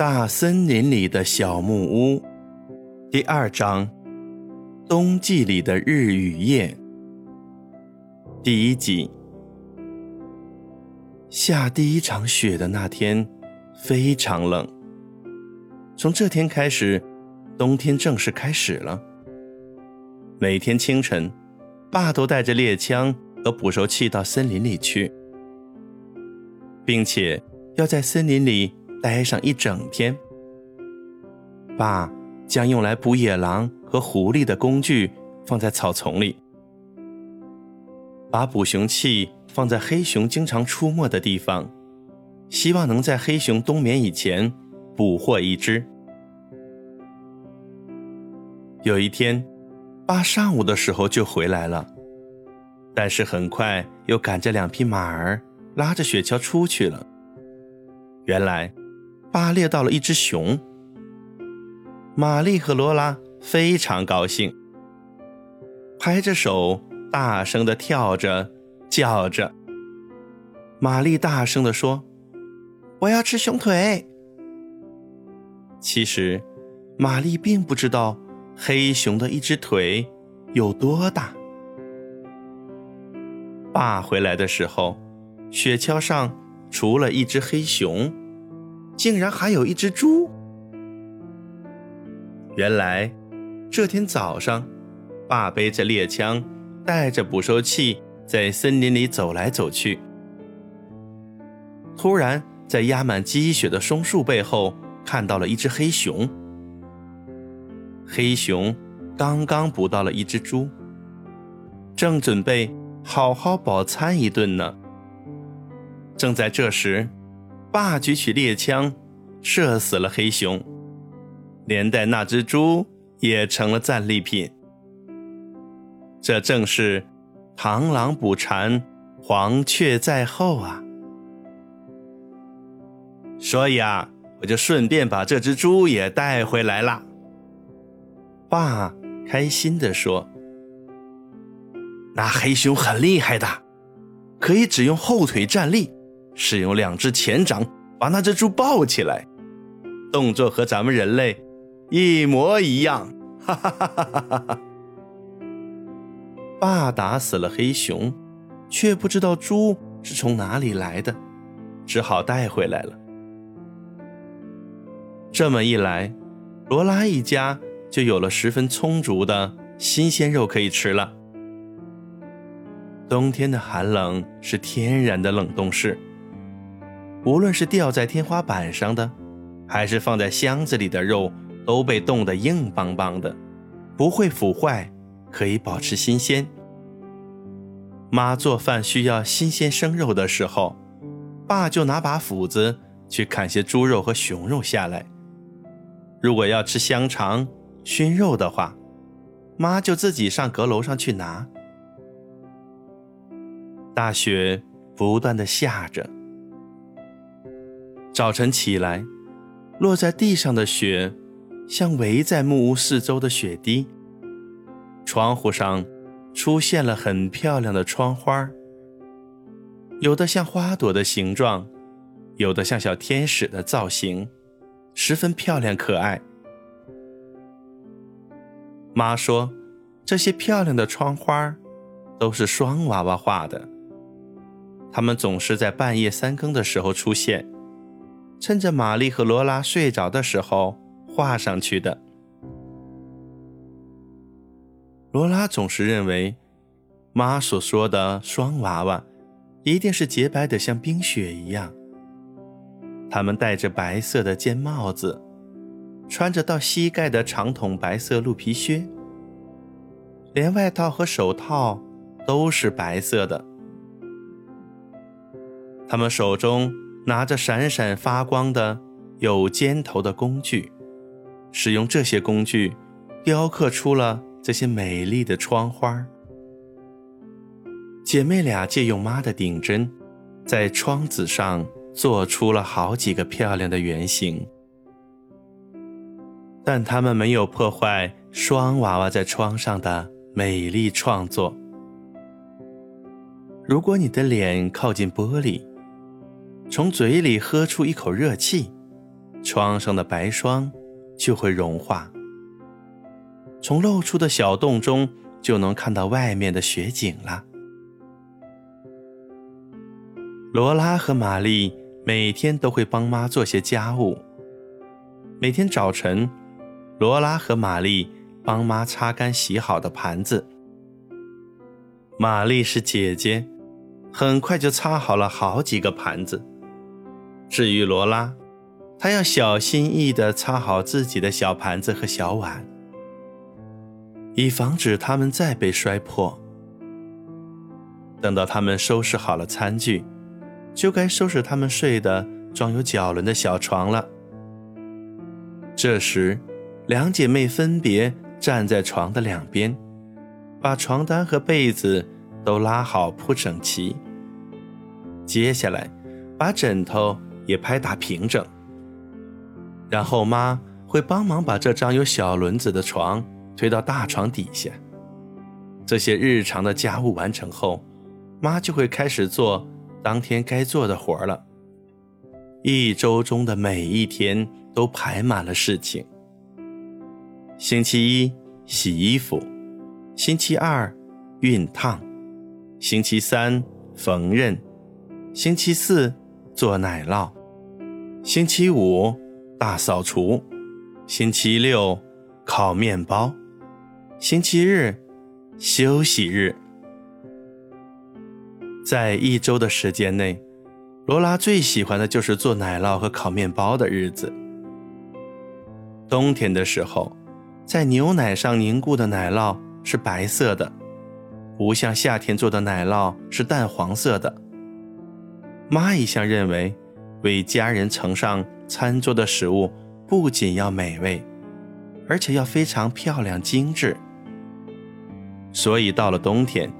大森林里的小木屋，第二章：冬季里的日与夜。第一集。下第一场雪的那天，非常冷。从这天开始，冬天正式开始了。每天清晨，爸都带着猎枪和捕兽器到森林里去，并且要在森林里。待上一整天，爸将用来捕野狼和狐狸的工具放在草丛里，把捕熊器放在黑熊经常出没的地方，希望能在黑熊冬眠以前捕获一只。有一天，爸上午的时候就回来了，但是很快又赶着两匹马儿，拉着雪橇出去了。原来。爸猎到了一只熊，玛丽和罗拉非常高兴，拍着手，大声的跳着，叫着。玛丽大声的说：“我要吃熊腿。”其实，玛丽并不知道黑熊的一只腿有多大。爸回来的时候，雪橇上除了一只黑熊。竟然还有一只猪！原来这天早上，爸背着猎枪，带着捕兽器，在森林里走来走去。突然，在压满积雪的松树背后，看到了一只黑熊。黑熊刚刚捕到了一只猪，正准备好好饱餐一顿呢。正在这时，爸举起猎枪，射死了黑熊，连带那只猪也成了战利品。这正是螳螂捕蝉，黄雀在后啊！所以啊，我就顺便把这只猪也带回来了。爸开心地说：“那黑熊很厉害的，可以只用后腿站立。”是用两只前掌把那只猪抱起来，动作和咱们人类一模一样。哈哈哈哈哈哈！爸打死了黑熊，却不知道猪是从哪里来的，只好带回来了。这么一来，罗拉一家就有了十分充足的新鲜肉可以吃了。冬天的寒冷是天然的冷冻室。无论是吊在天花板上的，还是放在箱子里的肉，都被冻得硬邦邦的，不会腐坏，可以保持新鲜。妈做饭需要新鲜生肉的时候，爸就拿把斧子去砍些猪肉和熊肉下来。如果要吃香肠、熏肉的话，妈就自己上阁楼上去拿。大雪不断的下着。早晨起来，落在地上的雪，像围在木屋四周的雪滴。窗户上出现了很漂亮的窗花，有的像花朵的形状，有的像小天使的造型，十分漂亮可爱。妈说，这些漂亮的窗花都是双娃娃画的，他们总是在半夜三更的时候出现。趁着玛丽和罗拉睡着的时候画上去的。罗拉总是认为，妈所说的双娃娃，一定是洁白的像冰雪一样。他们戴着白色的尖帽子，穿着到膝盖的长筒白色鹿皮靴，连外套和手套都是白色的。他们手中。拿着闪闪发光的有尖头的工具，使用这些工具雕刻出了这些美丽的窗花。姐妹俩借用妈的顶针，在窗子上做出了好几个漂亮的圆形，但她们没有破坏双娃娃在窗上的美丽创作。如果你的脸靠近玻璃，从嘴里喝出一口热气，窗上的白霜就会融化，从露出的小洞中就能看到外面的雪景了。罗拉和玛丽每天都会帮妈做些家务。每天早晨，罗拉和玛丽帮妈擦干洗好的盘子。玛丽是姐姐，很快就擦好了好几个盘子。至于罗拉，她要小心翼翼地擦好自己的小盘子和小碗，以防止它们再被摔破。等到他们收拾好了餐具。就该收拾他们睡的装有脚轮的小床了。这时，两姐妹分别站在床的两边，把床单和被子都拉好铺整齐。接下来，把枕头也拍打平整。然后，妈会帮忙把这张有小轮子的床推到大床底下。这些日常的家务完成后，妈就会开始做。当天该做的活了。一周中的每一天都排满了事情。星期一洗衣服，星期二熨烫，星期三缝纫，星期四做奶酪，星期五大扫除，星期六烤面包，星期日休息日。在一周的时间内，罗拉最喜欢的就是做奶酪和烤面包的日子。冬天的时候，在牛奶上凝固的奶酪是白色的，不像夏天做的奶酪是淡黄色的。妈一向认为，为家人盛上餐桌的食物不仅要美味，而且要非常漂亮精致。所以到了冬天。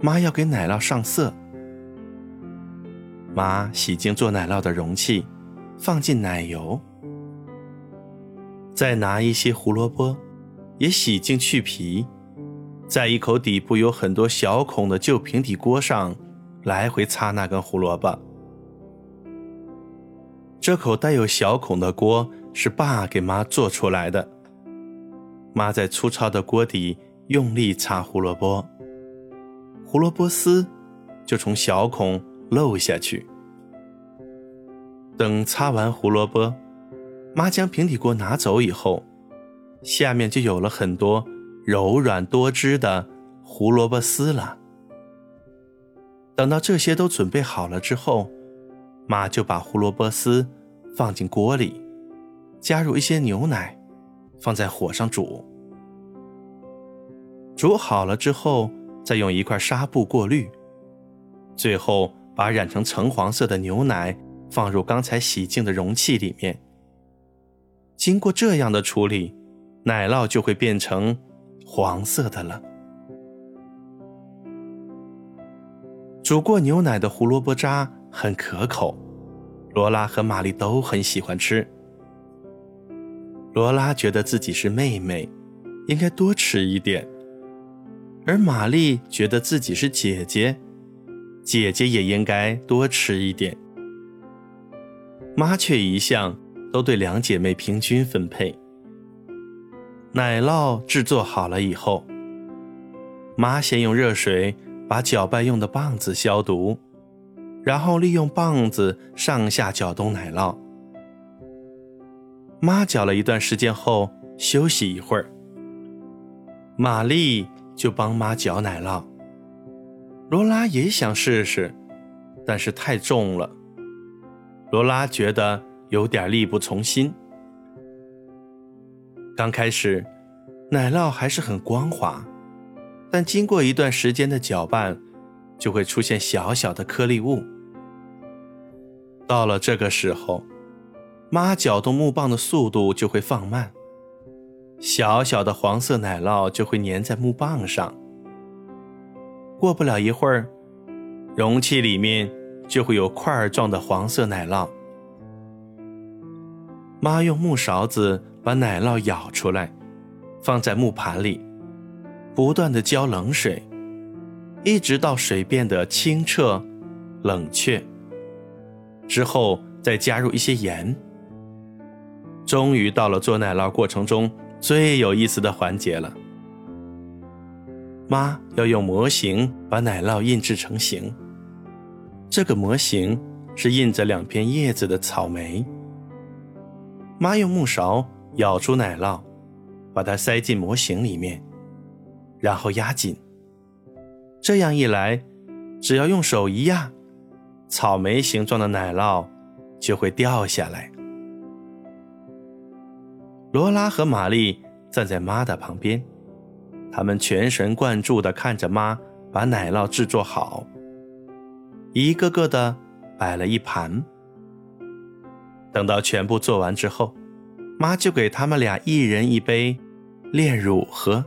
妈要给奶酪上色。妈洗净做奶酪的容器，放进奶油，再拿一些胡萝卜，也洗净去皮，在一口底部有很多小孔的旧平底锅上来回擦那根胡萝卜。这口带有小孔的锅是爸给妈做出来的。妈在粗糙的锅底用力擦胡萝卜。胡萝卜丝就从小孔漏下去。等擦完胡萝卜，妈将平底锅拿走以后，下面就有了很多柔软多汁的胡萝卜丝了。等到这些都准备好了之后，妈就把胡萝卜丝放进锅里，加入一些牛奶，放在火上煮。煮好了之后。再用一块纱布过滤，最后把染成橙黄色的牛奶放入刚才洗净的容器里面。经过这样的处理，奶酪就会变成黄色的了。煮过牛奶的胡萝卜渣很可口，罗拉和玛丽都很喜欢吃。罗拉觉得自己是妹妹，应该多吃一点。而玛丽觉得自己是姐姐，姐姐也应该多吃一点。妈却一向都对两姐妹平均分配。奶酪制作好了以后，妈先用热水把搅拌用的棒子消毒，然后利用棒子上下搅动奶酪。妈搅了一段时间后休息一会儿，玛丽。就帮妈搅奶酪。罗拉也想试试，但是太重了，罗拉觉得有点力不从心。刚开始，奶酪还是很光滑，但经过一段时间的搅拌，就会出现小小的颗粒物。到了这个时候，妈搅动木棒的速度就会放慢。小小的黄色奶酪就会粘在木棒上。过不了一会儿，容器里面就会有块状的黄色奶酪。妈用木勺子把奶酪舀出来，放在木盘里，不断的浇冷水，一直到水变得清澈、冷却。之后再加入一些盐，终于到了做奶酪过程中最有意思的环节了。妈要用模型把奶酪印制成型。这个模型是印着两片叶子的草莓。妈用木勺舀出奶酪，把它塞进模型里面，然后压紧。这样一来，只要用手一压，草莓形状的奶酪就会掉下来。罗拉和玛丽站在妈的旁边，他们全神贯注地看着妈把奶酪制作好，一个个的摆了一盘。等到全部做完之后，妈就给他们俩一人一杯炼乳喝。